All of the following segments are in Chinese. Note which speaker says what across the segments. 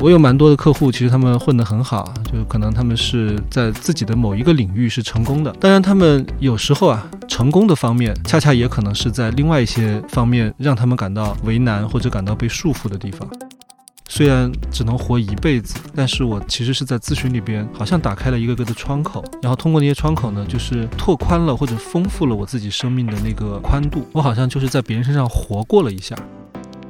Speaker 1: 我有蛮多的客户，其实他们混得很好，就可能他们是在自己的某一个领域是成功的。当然，他们有时候啊，成功的方面恰恰也可能是在另外一些方面让他们感到为难或者感到被束缚的地方。虽然只能活一辈子，但是我其实是在咨询里边，好像打开了一个个的窗口，然后通过那些窗口呢，就是拓宽了或者丰富了我自己生命的那个宽度。我好像就是在别人身上活过了一下。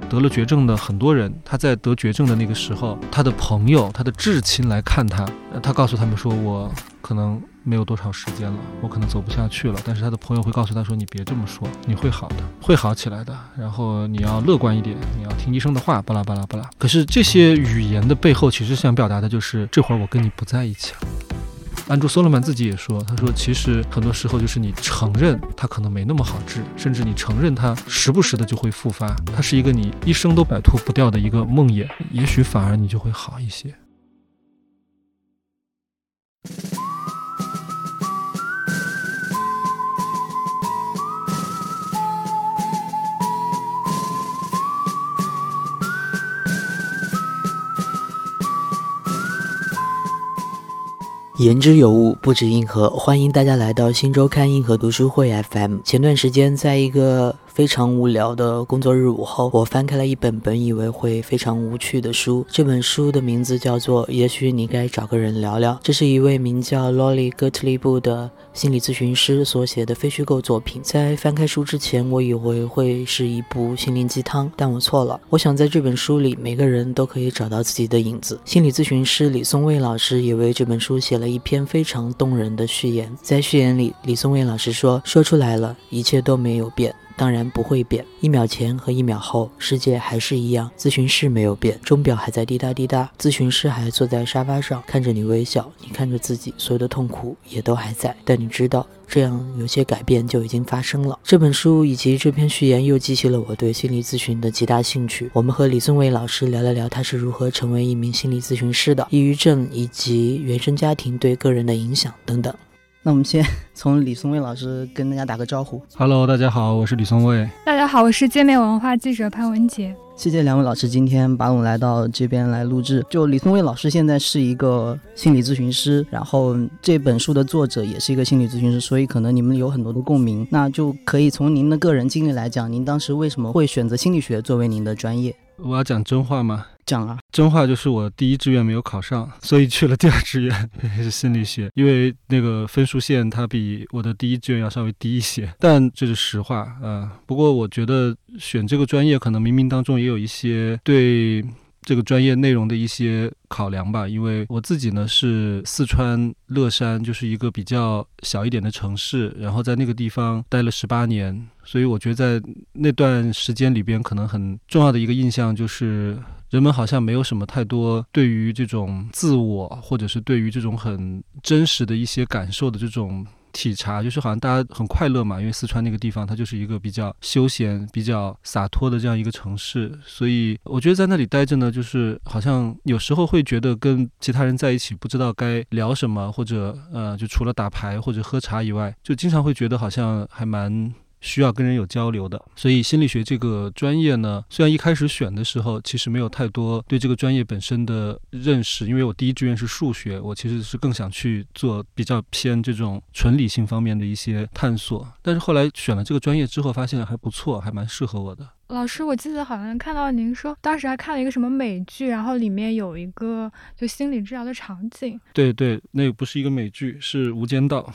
Speaker 1: 得了绝症的很多人，他在得绝症的那个时候，他的朋友、他的至亲来看他，他告诉他们说：“我可能没有多少时间了，我可能走不下去了。”但是他的朋友会告诉他说：“你别这么说，你会好的，会好起来的。然后你要乐观一点，你要听医生的话，巴拉巴拉巴拉。”可是这些语言的背后，其实想表达的就是：这会儿我跟你不在一起了。安卓·索罗曼自己也说：“他说，其实很多时候就是你承认它可能没那么好治，甚至你承认它时不时的就会复发，它是一个你一生都摆脱不掉的一个梦魇，也许反而你就会好一些。”
Speaker 2: 言之有物，不止硬核。欢迎大家来到新周刊硬核读书会 FM。前段时间，在一个。非常无聊的工作日午后，我翻开了一本本以为会非常无趣的书。这本书的名字叫做《也许你该找个人聊聊》，这是一位名叫罗莉·戈特利布的心理咨询师所写的非虚构作品。在翻开书之前，我以为会是一部心灵鸡汤，但我错了。我想在这本书里，每个人都可以找到自己的影子。心理咨询师李松蔚老师也为这本书写了一篇非常动人的序言。在序言里，李松蔚老师说：“说出来了，一切都没有变。”当然不会变，一秒前和一秒后，世界还是一样。咨询室没有变，钟表还在滴答滴答，咨询师还坐在沙发上看着你微笑，你看着自己，所有的痛苦也都还在。但你知道，这样有些改变就已经发生了。这本书以及这篇序言又激起了我对心理咨询的极大兴趣。我们和李松蔚老师聊了聊他是如何成为一名心理咨询师的，抑郁症以及原生家庭对个人的影响等等。
Speaker 3: 那我们先 从李松蔚老师跟大家打个招呼。
Speaker 1: Hello，大家好，我是李松蔚。
Speaker 4: 大家好，我是界面文化记者潘文杰。
Speaker 3: 谢谢两位老师今天把我们来到这边来录制。就李松蔚老师现在是一个心理咨询师，然后这本书的作者也是一个心理咨询师，所以可能你们有很多的共鸣。那就可以从您的个人经历来讲，您当时为什么会选择心理学作为您的专业？
Speaker 1: 我要讲真话吗？
Speaker 3: 讲啊，
Speaker 1: 真话就是我第一志愿没有考上，所以去了第二志愿 是心理学，因为那个分数线它比我的第一志愿要稍微低一些，但这是实话啊。不过我觉得选这个专业可能冥冥当中也有一些对。这个专业内容的一些考量吧，因为我自己呢是四川乐山，就是一个比较小一点的城市，然后在那个地方待了十八年，所以我觉得在那段时间里边，可能很重要的一个印象就是，人们好像没有什么太多对于这种自我，或者是对于这种很真实的一些感受的这种。体察就是好像大家很快乐嘛，因为四川那个地方它就是一个比较休闲、比较洒脱的这样一个城市，所以我觉得在那里待着呢，就是好像有时候会觉得跟其他人在一起不知道该聊什么，或者呃，就除了打牌或者喝茶以外，就经常会觉得好像还蛮。需要跟人有交流的，所以心理学这个专业呢，虽然一开始选的时候其实没有太多对这个专业本身的认识，因为我第一志愿是数学，我其实是更想去做比较偏这种纯理性方面的一些探索，但是后来选了这个专业之后，发现还不错，还蛮适合我的。
Speaker 4: 老师，我记得好像看到您说，当时还看了一个什么美剧，然后里面有一个就心理治疗的场景。
Speaker 1: 对对，那个不是一个美剧，是《无间道》，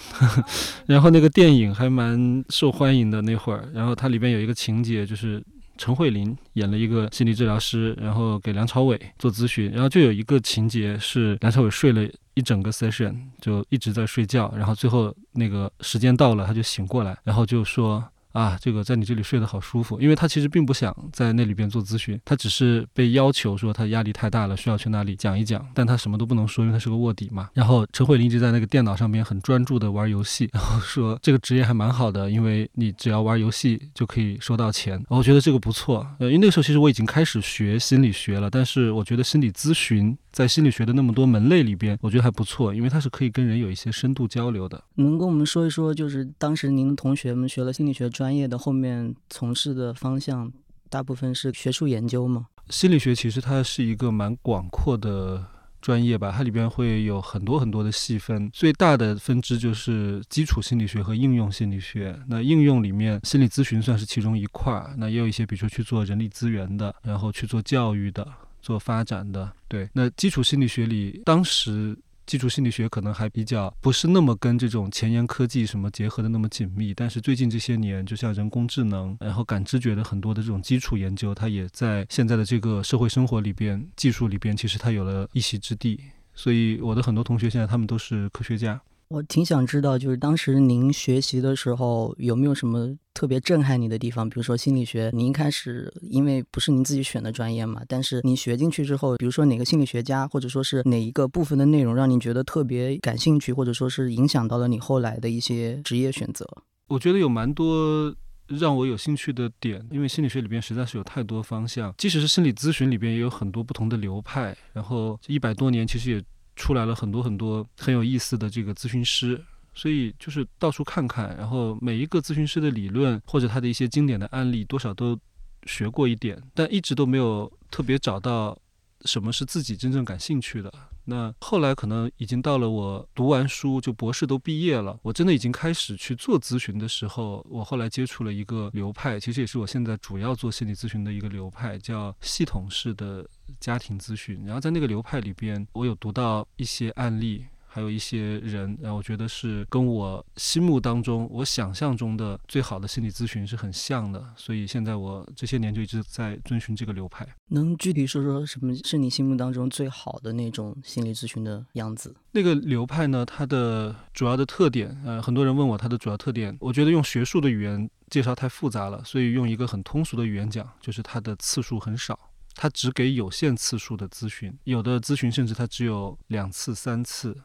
Speaker 1: 然后那个电影还蛮受欢迎的那会儿。然后它里边有一个情节，就是陈慧琳演了一个心理治疗师，然后给梁朝伟做咨询，然后就有一个情节是梁朝伟睡了一整个 session，就一直在睡觉，然后最后那个时间到了，他就醒过来，然后就说。啊，这个在你这里睡得好舒服，因为他其实并不想在那里边做咨询，他只是被要求说他压力太大了，需要去那里讲一讲，但他什么都不能说，因为他是个卧底嘛。然后陈慧琳一直在那个电脑上面很专注的玩游戏，然后说这个职业还蛮好的，因为你只要玩游戏就可以收到钱。我觉得这个不错，呃，因为那个时候其实我已经开始学心理学了，但是我觉得心理咨询。在心理学的那么多门类里边，我觉得还不错，因为它是可以跟人有一些深度交流的。
Speaker 3: 能跟我们说一说，就是当时您同学们学了心理学专业的，后面从事的方向大部分是学术研究吗？
Speaker 1: 心理学其实它是一个蛮广阔的专业吧，它里边会有很多很多的细分。最大的分支就是基础心理学和应用心理学。那应用里面，心理咨询算是其中一块儿。那也有一些，比如说去做人力资源的，然后去做教育的、做发展的。对，那基础心理学里，当时。基础心理学可能还比较不是那么跟这种前沿科技什么结合的那么紧密，但是最近这些年，就像人工智能，然后感知觉的很多的这种基础研究，它也在现在的这个社会生活里边、技术里边，其实它有了一席之地。所以我的很多同学现在他们都是科学家。
Speaker 3: 我挺想知道，就是当时您学习的时候有没有什么特别震撼你的地方？比如说心理学，您一开始因为不是您自己选的专业嘛，但是您学进去之后，比如说哪个心理学家，或者说是哪一个部分的内容让您觉得特别感兴趣，或者说是影响到了你后来的一些职业选择？
Speaker 1: 我觉得有蛮多让我有兴趣的点，因为心理学里边实在是有太多方向，即使是心理咨询里边也有很多不同的流派，然后一百多年其实也。出来了很多很多很有意思的这个咨询师，所以就是到处看看，然后每一个咨询师的理论或者他的一些经典的案例，多少都学过一点，但一直都没有特别找到什么是自己真正感兴趣的。那后来可能已经到了我读完书就博士都毕业了，我真的已经开始去做咨询的时候，我后来接触了一个流派，其实也是我现在主要做心理咨询的一个流派，叫系统式的家庭咨询。然后在那个流派里边，我有读到一些案例。还有一些人，然后我觉得是跟我心目当中、我想象中的最好的心理咨询是很像的，所以现在我这些年就一直在遵循这个流派。
Speaker 3: 能具体说说什么是你心目当中最好的那种心理咨询的样子？
Speaker 1: 那个流派呢？它的主要的特点，呃，很多人问我它的主要特点，我觉得用学术的语言介绍太复杂了，所以用一个很通俗的语言讲，就是它的次数很少，它只给有限次数的咨询，有的咨询甚至它只有两次、三次。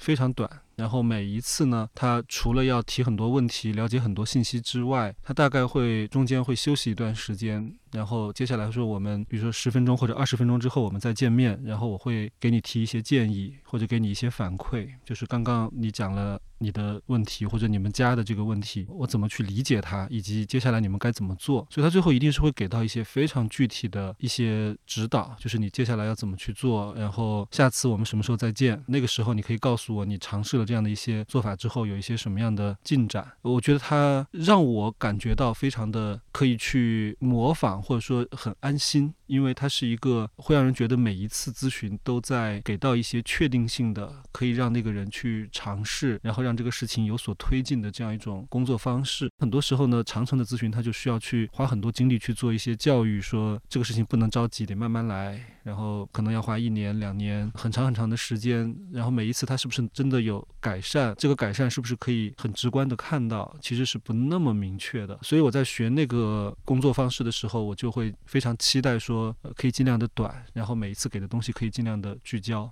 Speaker 1: 非常短，然后每一次呢，他除了要提很多问题、了解很多信息之外，他大概会中间会休息一段时间，然后接下来说我们，比如说十分钟或者二十分钟之后我们再见面，然后我会给你提一些建议或者给你一些反馈，就是刚刚你讲了。你的问题或者你们家的这个问题，我怎么去理解它，以及接下来你们该怎么做？所以他最后一定是会给到一些非常具体的一些指导，就是你接下来要怎么去做，然后下次我们什么时候再见？那个时候你可以告诉我，你尝试了这样的一些做法之后有一些什么样的进展？我觉得他让我感觉到非常的可以去模仿，或者说很安心。因为它是一个会让人觉得每一次咨询都在给到一些确定性的，可以让那个人去尝试，然后让这个事情有所推进的这样一种工作方式。很多时候呢，长程的咨询他就需要去花很多精力去做一些教育，说这个事情不能着急，得慢慢来，然后可能要花一年两年很长很长的时间，然后每一次它是不是真的有改善，这个改善是不是可以很直观的看到，其实是不那么明确的。所以我在学那个工作方式的时候，我就会非常期待说。可以尽量的短，然后每一次给的东西可以尽量的聚焦。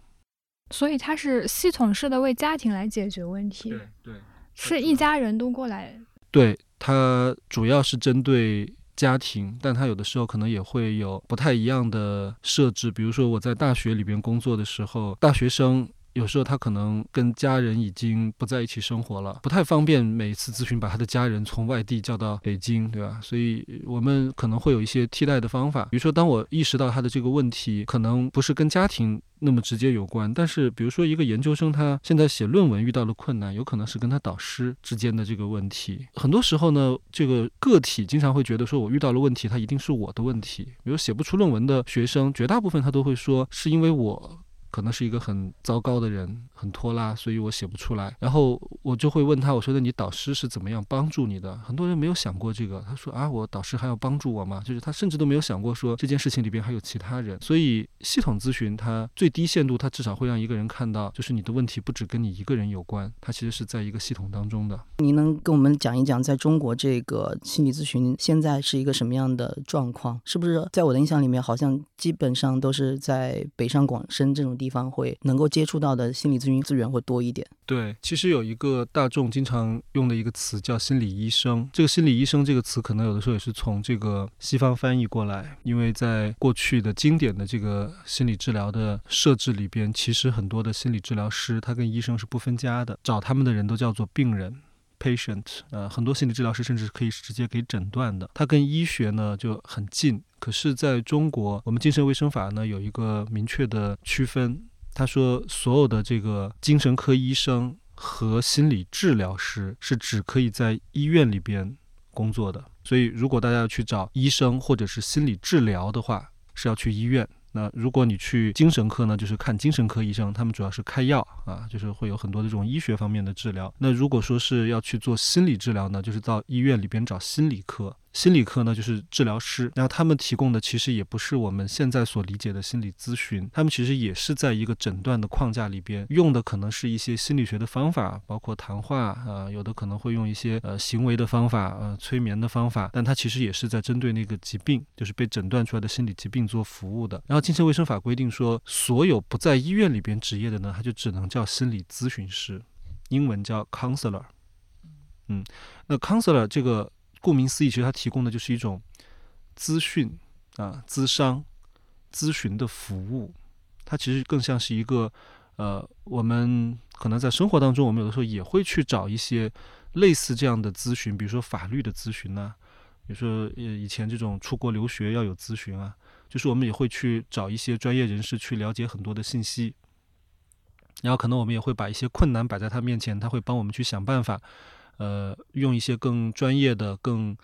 Speaker 4: 所以它是系统式的为家庭来解决问题，
Speaker 1: 对对，
Speaker 4: 是一家人都过来。
Speaker 1: 对，它主要是针对家庭，但他有的时候可能也会有不太一样的设置。比如说我在大学里边工作的时候，大学生。有时候他可能跟家人已经不在一起生活了，不太方便每一次咨询把他的家人从外地叫到北京，对吧？所以我们可能会有一些替代的方法。比如说，当我意识到他的这个问题可能不是跟家庭那么直接有关，但是比如说一个研究生他现在写论文遇到了困难，有可能是跟他导师之间的这个问题。很多时候呢，这个个体经常会觉得说我遇到了问题，他一定是我的问题。比如写不出论文的学生，绝大部分他都会说是因为我。可能是一个很糟糕的人，很拖拉，所以我写不出来。然后我就会问他，我说的你导师是怎么样帮助你的？很多人没有想过这个。他说啊，我导师还要帮助我吗？就是他甚至都没有想过说这件事情里边还有其他人。所以系统咨询它最低限度，它至少会让一个人看到，就是你的问题不只跟你一个人有关，它其实是在一个系统当中的。
Speaker 3: 你能跟我们讲一讲，在中国这个心理咨询现在是一个什么样的状况？是不是在我的印象里面，好像基本上都是在北上广深这种。地方会能够接触到的心理咨询资源会多一点。
Speaker 1: 对，其实有一个大众经常用的一个词叫心理医生。这个心理医生这个词，可能有的时候也是从这个西方翻译过来，因为在过去的经典的这个心理治疗的设置里边，其实很多的心理治疗师他跟医生是不分家的，找他们的人都叫做病人 （patient）。呃，很多心理治疗师甚至可以直接给诊断的，他跟医学呢就很近。可是在中国，我们精神卫生法呢有一个明确的区分，他说所有的这个精神科医生和心理治疗师是只可以在医院里边工作的。所以，如果大家要去找医生或者是心理治疗的话，是要去医院。那如果你去精神科呢，就是看精神科医生，他们主要是开药啊，就是会有很多这种医学方面的治疗。那如果说是要去做心理治疗呢，就是到医院里边找心理科。心理科呢，就是治疗师，然后他们提供的其实也不是我们现在所理解的心理咨询，他们其实也是在一个诊断的框架里边用的，可能是一些心理学的方法，包括谈话啊，有的可能会用一些呃行为的方法，呃催眠的方法，但它其实也是在针对那个疾病，就是被诊断出来的心理疾病做服务的。然后精神卫生法规定说，所有不在医院里边执业的呢，他就只能叫心理咨询师，英文叫 counselor。嗯，那 counselor 这个。顾名思义，其实它提供的就是一种资讯啊、咨商、咨询的服务。它其实更像是一个，呃，我们可能在生活当中，我们有的时候也会去找一些类似这样的咨询，比如说法律的咨询呐，比如说呃以前这种出国留学要有咨询啊，就是我们也会去找一些专业人士去了解很多的信息。然后可能我们也会把一些困难摆在他面前，他会帮我们去想办法。呃，用一些更专业的、更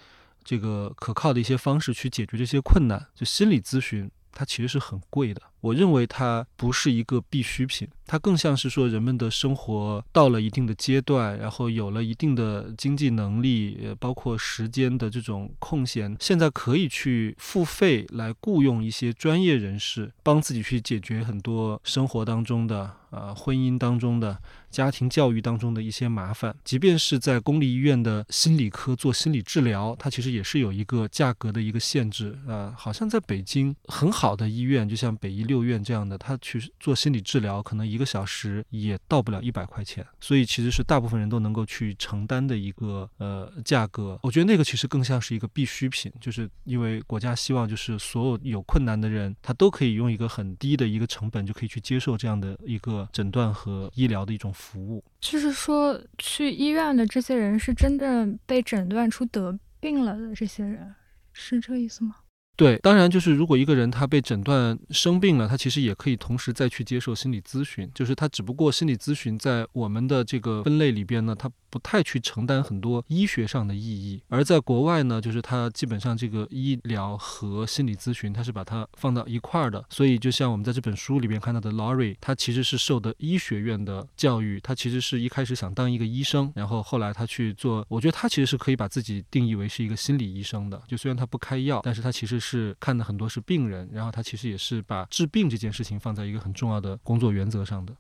Speaker 1: 这个可靠的一些方式去解决这些困难，就心理咨询，它其实是很贵的。我认为它不是一个必需品，它更像是说人们的生活到了一定的阶段，然后有了一定的经济能力，呃，包括时间的这种空闲，现在可以去付费来雇佣一些专业人士，帮自己去解决很多生活当中的、啊婚姻当中的、家庭教育当中的一些麻烦。即便是在公立医院的心理科做心理治疗，它其实也是有一个价格的一个限制啊。好像在北京很好的医院，就像北医六。六院这样的，他去做心理治疗，可能一个小时也到不了一百块钱，所以其实是大部分人都能够去承担的一个呃价格。我觉得那个其实更像是一个必需品，就是因为国家希望就是所有有困难的人，他都可以用一个很低的一个成本就可以去接受这样的一个诊断和医疗的一种服务。
Speaker 4: 就是说，去医院的这些人是真正被诊断出得病了的这些人，是这意思吗？
Speaker 1: 对，当然就是如果一个人他被诊断生病了，他其实也可以同时再去接受心理咨询，就是他只不过心理咨询在我们的这个分类里边呢，他。不太去承担很多医学上的意义，而在国外呢，就是它基本上这个医疗和心理咨询，它是把它放到一块儿的。所以就像我们在这本书里边看到的，Lori，他其实是受的医学院的教育，他其实是一开始想当一个医生，然后后来他去做，我觉得他其实是可以把自己定义为是一个心理医生的。就虽然他不开药，但是他其实是看的很多是病人，然后他其实也是把治病这件事情放在一个很重要的工作原则上的。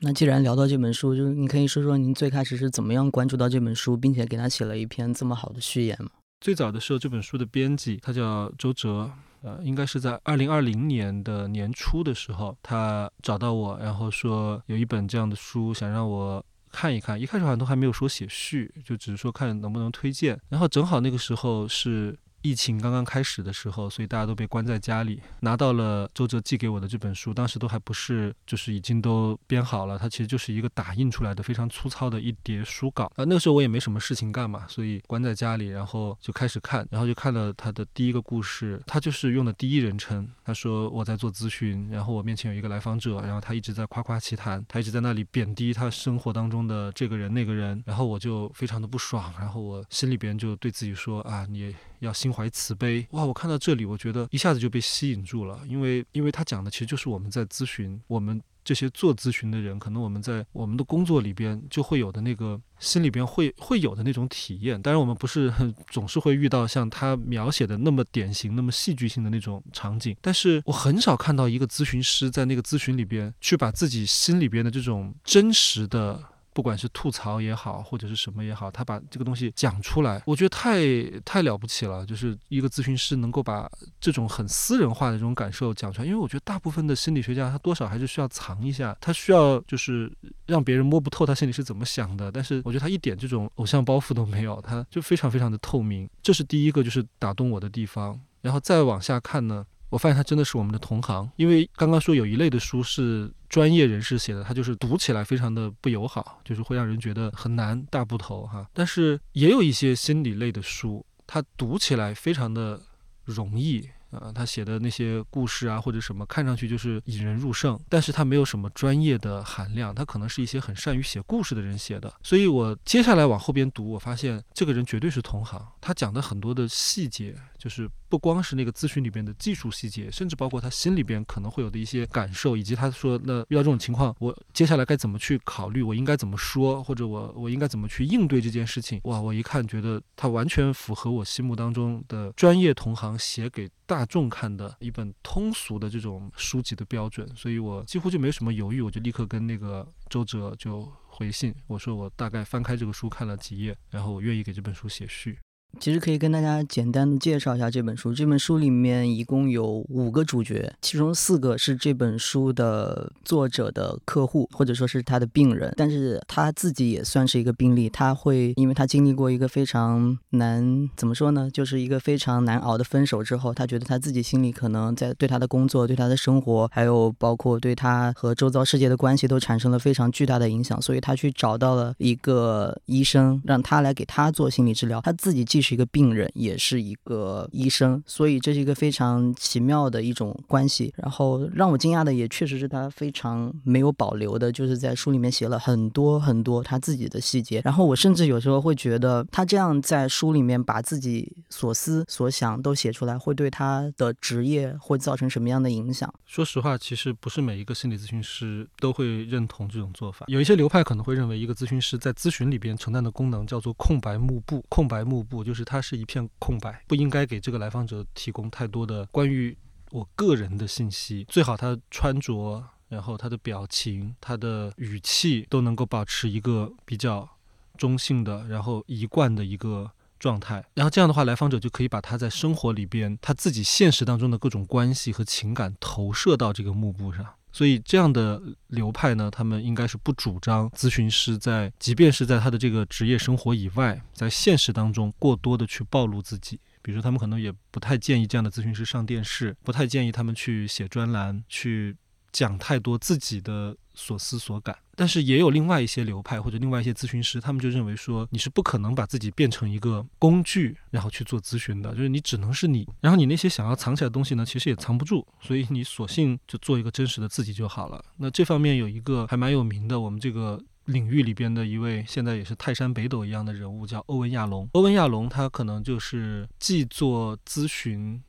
Speaker 3: 那既然聊到这本书，就是你可以说说您最开始是怎么样关注到这本书，并且给他写了一篇这么好的序言吗？
Speaker 1: 最早的时候，这本书的编辑他叫周哲，呃，应该是在二零二零年的年初的时候，他找到我，然后说有一本这样的书想让我看一看。一开始好像都还没有说写序，就只是说看能不能推荐。然后正好那个时候是。疫情刚刚开始的时候，所以大家都被关在家里，拿到了周哲寄给我的这本书，当时都还不是，就是已经都编好了，它其实就是一个打印出来的非常粗糙的一叠书稿啊。那个时候我也没什么事情干嘛，所以关在家里，然后就开始看，然后就看了他的第一个故事，他就是用的第一人称，他说我在做咨询，然后我面前有一个来访者，然后他一直在夸夸其谈，他一直在那里贬低他生活当中的这个人那个人，然后我就非常的不爽，然后我心里边就对自己说啊，你要心。怀慈悲哇！我看到这里，我觉得一下子就被吸引住了，因为因为他讲的其实就是我们在咨询，我们这些做咨询的人，可能我们在我们的工作里边就会有的那个心里边会会有的那种体验。当然，我们不是总是会遇到像他描写的那么典型、那么戏剧性的那种场景，但是我很少看到一个咨询师在那个咨询里边去把自己心里边的这种真实的。不管是吐槽也好，或者是什么也好，他把这个东西讲出来，我觉得太太了不起了。就是一个咨询师能够把这种很私人化的这种感受讲出来，因为我觉得大部分的心理学家他多少还是需要藏一下，他需要就是让别人摸不透他心里是怎么想的。但是我觉得他一点这种偶像包袱都没有，他就非常非常的透明。这是第一个就是打动我的地方。然后再往下看呢。我发现他真的是我们的同行，因为刚刚说有一类的书是专业人士写的，他就是读起来非常的不友好，就是会让人觉得很难大部头哈。但是也有一些心理类的书，它读起来非常的容易。啊，他写的那些故事啊，或者什么，看上去就是引人入胜，但是他没有什么专业的含量，他可能是一些很善于写故事的人写的。所以我接下来往后边读，我发现这个人绝对是同行，他讲的很多的细节，就是不光是那个咨询里边的技术细节，甚至包括他心里边可能会有的一些感受，以及他说那遇到这种情况，我接下来该怎么去考虑，我应该怎么说，或者我我应该怎么去应对这件事情。哇，我一看觉得他完全符合我心目当中的专业同行写给。大众看的一本通俗的这种书籍的标准，所以我几乎就没什么犹豫，我就立刻跟那个周哲就回信，我说我大概翻开这个书看了几页，然后我愿意给这本书写序。
Speaker 3: 其实可以跟大家简单的介绍一下这本书。这本书里面一共有五个主角，其中四个是这本书的作者的客户，或者说是他的病人。但是他自己也算是一个病例，他会因为他经历过一个非常难，怎么说呢，就是一个非常难熬的分手之后，他觉得他自己心里可能在对他的工作、对他的生活，还有包括对他和周遭世界的关系都产生了非常巨大的影响。所以他去找到了一个医生，让他来给他做心理治疗。他自己既是一个病人，也是一个医生，所以这是一个非常奇妙的一种关系。然后让我惊讶的也确实是他非常没有保留的，就是在书里面写了很多很多他自己的细节。然后我甚至有时候会觉得，他这样在书里面把自己所思所想都写出来，会对他的职业会造成什么样的影响？
Speaker 1: 说实话，其实不是每一个心理咨询师都会认同这种做法。有一些流派可能会认为，一个咨询师在咨询里边承担的功能叫做空白幕布，空白幕布就是。它是一片空白，不应该给这个来访者提供太多的关于我个人的信息。最好他穿着，然后他的表情、他的语气都能够保持一个比较中性的，然后一贯的一个状态。然后这样的话，来访者就可以把他在生活里边他自己现实当中的各种关系和情感投射到这个幕布上。所以这样的流派呢，他们应该是不主张咨询师在，即便是在他的这个职业生活以外，在现实当中过多的去暴露自己。比如说，他们可能也不太建议这样的咨询师上电视，不太建议他们去写专栏，去讲太多自己的。所思所感，但是也有另外一些流派或者另外一些咨询师，他们就认为说你是不可能把自己变成一个工具，然后去做咨询的，就是你只能是你，然后你那些想要藏起来的东西呢，其实也藏不住，所以你索性就做一个真实的自己就好了。那这方面有一个还蛮有名的，我们这个领域里边的一位现在也是泰山北斗一样的人物，叫欧文亚龙。欧文亚龙他可能就是既做咨询。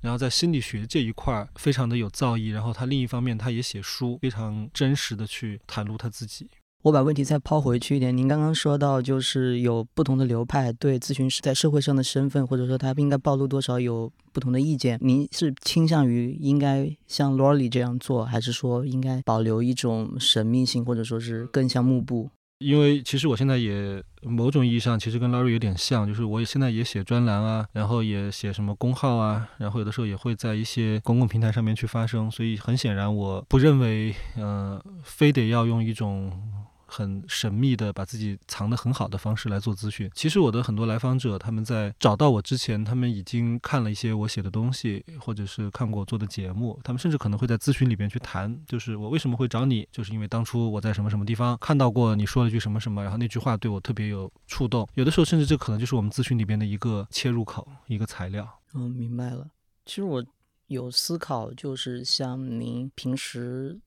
Speaker 1: 然后在心理学这一块非常的有造诣，然后他另一方面他也写书，非常真实的去袒露他自己。
Speaker 3: 我把问题再抛回去一点，您刚刚说到就是有不同的流派对咨询师在社会上的身份，或者说他应该暴露多少有不同的意见。您是倾向于应该像 Lori 这样做，还是说应该保留一种神秘性，或者说是更像幕布？
Speaker 1: 因为其实我现在也某种意义上其实跟 Larry 有点像，就是我现在也写专栏啊，然后也写什么公号啊，然后有的时候也会在一些公共平台上面去发声，所以很显然我不认为，呃，非得要用一种。很神秘的，把自己藏得很好的方式来做咨询。其实我的很多来访者，他们在找到我之前，他们已经看了一些我写的东西，或者是看过我做的节目。他们甚至可能会在咨询里边去谈，就是我为什么会找你，就是因为当初我在什么什么地方看到过你说了句什么什么，然后那句话对我特别有触动。有的时候，甚至这可能就是我们咨询里边的一个切入口，一个材料。
Speaker 3: 嗯，明白了。其实我有思考，就是像您平时。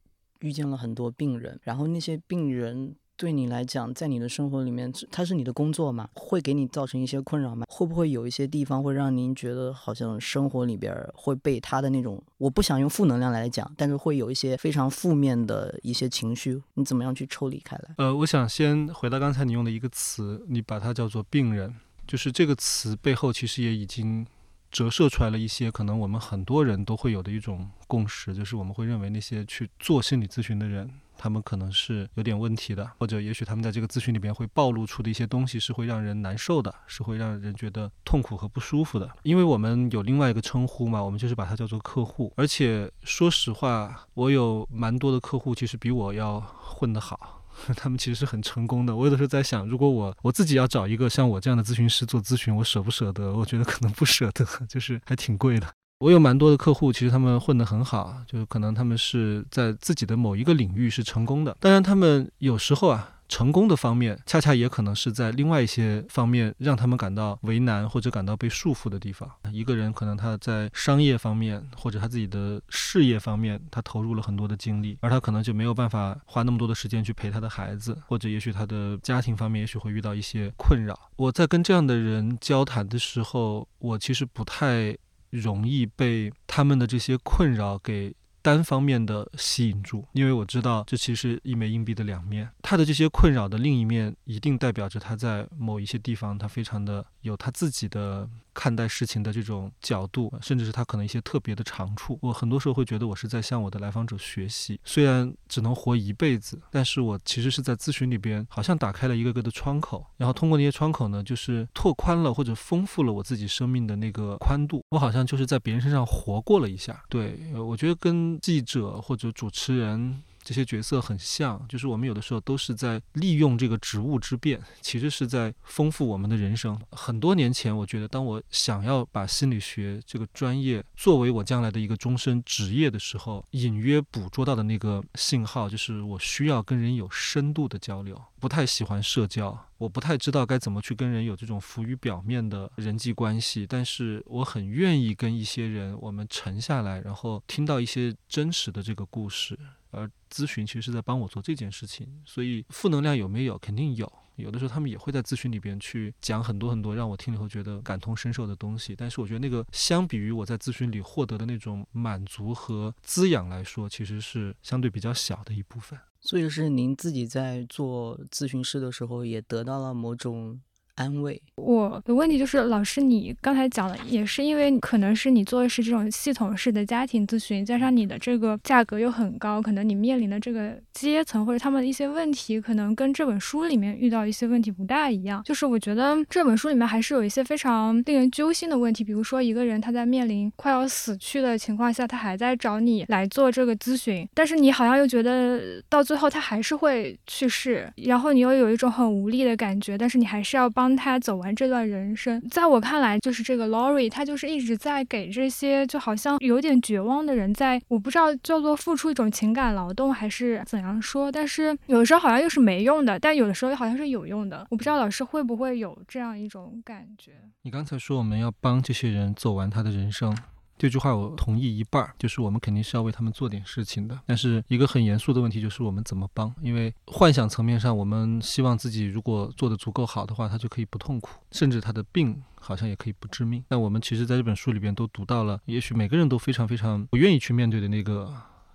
Speaker 3: 遇见了很多病人，然后那些病人对你来讲，在你的生活里面，他是你的工作嘛，会给你造成一些困扰吗？会不会有一些地方会让您觉得好像生活里边会被他的那种，我不想用负能量来讲，但是会有一些非常负面的一些情绪，你怎么样去抽离开来？
Speaker 1: 呃，我想先回到刚才你用的一个词，你把它叫做病人，就是这个词背后其实也已经。折射出来了一些可能我们很多人都会有的一种共识，就是我们会认为那些去做心理咨询的人，他们可能是有点问题的，或者也许他们在这个咨询里边会暴露出的一些东西是会让人难受的，是会让人觉得痛苦和不舒服的。因为我们有另外一个称呼嘛，我们就是把它叫做客户。而且说实话，我有蛮多的客户，其实比我要混得好。他们其实是很成功的。我有的时候在想，如果我我自己要找一个像我这样的咨询师做咨询，我舍不舍得？我觉得可能不舍得，就是还挺贵的。我有蛮多的客户，其实他们混得很好，就是可能他们是在自己的某一个领域是成功的，当然他们有时候啊。成功的方面，恰恰也可能是在另外一些方面让他们感到为难或者感到被束缚的地方。一个人可能他在商业方面或者他自己的事业方面，他投入了很多的精力，而他可能就没有办法花那么多的时间去陪他的孩子，或者也许他的家庭方面也许会遇到一些困扰。我在跟这样的人交谈的时候，我其实不太容易被他们的这些困扰给。单方面的吸引住，因为我知道这其实是一枚硬币的两面。它的这些困扰的另一面，一定代表着他在某一些地方，他非常的有他自己的。看待事情的这种角度，甚至是他可能一些特别的长处，我很多时候会觉得我是在向我的来访者学习。虽然只能活一辈子，但是我其实是在咨询里边，好像打开了一个个的窗口，然后通过那些窗口呢，就是拓宽了或者丰富了我自己生命的那个宽度。我好像就是在别人身上活过了一下。对，我觉得跟记者或者主持人。这些角色很像，就是我们有的时候都是在利用这个职务之便，其实是在丰富我们的人生。很多年前，我觉得当我想要把心理学这个专业作为我将来的一个终身职业的时候，隐约捕捉到的那个信号，就是我需要跟人有深度的交流。不太喜欢社交，我不太知道该怎么去跟人有这种浮于表面的人际关系，但是我很愿意跟一些人，我们沉下来，然后听到一些真实的这个故事。而咨询其实是在帮我做这件事情，所以负能量有没有？肯定有。有的时候他们也会在咨询里边去讲很多很多让我听了以后觉得感同身受的东西，但是我觉得那个相比于我在咨询里获得的那种满足和滋养来说，其实是相对比较小的一部分。
Speaker 3: 所以是您自己在做咨询师的时候也得到了某种。安慰
Speaker 4: 我的问题就是，老师，你刚才讲的也是因为可能是你做的是这种系统式的家庭咨询，加上你的这个价格又很高，可能你面临的这个阶层或者他们的一些问题，可能跟这本书里面遇到一些问题不大一样。就是我觉得这本书里面还是有一些非常令人揪心的问题，比如说一个人他在面临快要死去的情况下，他还在找你来做这个咨询，但是你好像又觉得到最后他还是会去世，然后你又有一种很无力的感觉，但是你还是要帮。帮他走完这段人生，在我看来，就是这个 Lori，他就是一直在给这些就好像有点绝望的人，在我不知道叫做付出一种情感劳动还是怎样说，但是有的时候好像又是没用的，但有的时候又好像是有用的。我不知道老师会不会有这样一种感觉。
Speaker 1: 你刚才说我们要帮这些人走完他的人生。这句话我同意一半儿，就是我们肯定是要为他们做点事情的。但是一个很严肃的问题就是我们怎么帮？因为幻想层面上，我们希望自己如果做得足够好的话，他就可以不痛苦，甚至他的病好像也可以不致命。但我们其实在这本书里边都读到了，也许每个人都非常非常不愿意去面对的那个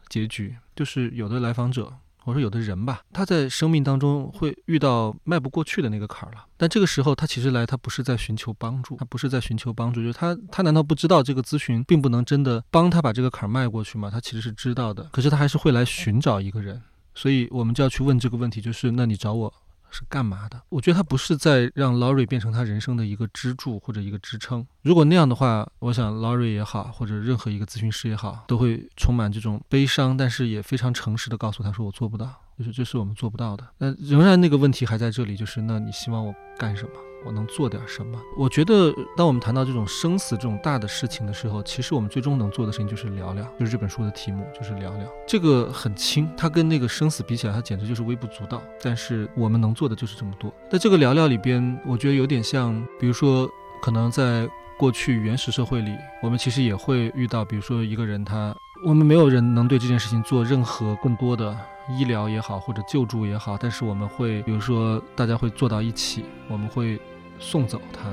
Speaker 1: 结局，就是有的来访者。我说有的人吧，他在生命当中会遇到迈不过去的那个坎儿了。但这个时候，他其实来，他不是在寻求帮助，他不是在寻求帮助，就是他，他难道不知道这个咨询并不能真的帮他把这个坎儿迈过去吗？他其实是知道的，可是他还是会来寻找一个人。所以我们就要去问这个问题，就是那你找我？是干嘛的？我觉得他不是在让 Laurie 变成他人生的一个支柱或者一个支撑。如果那样的话，我想 Laurie 也好，或者任何一个咨询师也好，都会充满这种悲伤，但是也非常诚实的告诉他说：“我做不到，就是这是我们做不到的。”那仍然那个问题还在这里，就是那你希望我干什么？我能做点什么？我觉得，当我们谈到这种生死这种大的事情的时候，其实我们最终能做的事情就是聊聊，就是这本书的题目，就是聊聊。这个很轻，它跟那个生死比起来，它简直就是微不足道。但是我们能做的就是这么多。在这个聊聊里边，我觉得有点像，比如说，可能在过去原始社会里，我们其实也会遇到，比如说一个人，他我们没有人能对这件事情做任何更多的。医疗也好，或者救助也好，但是我们会，比如说，大家会坐到一起，我们会送走他，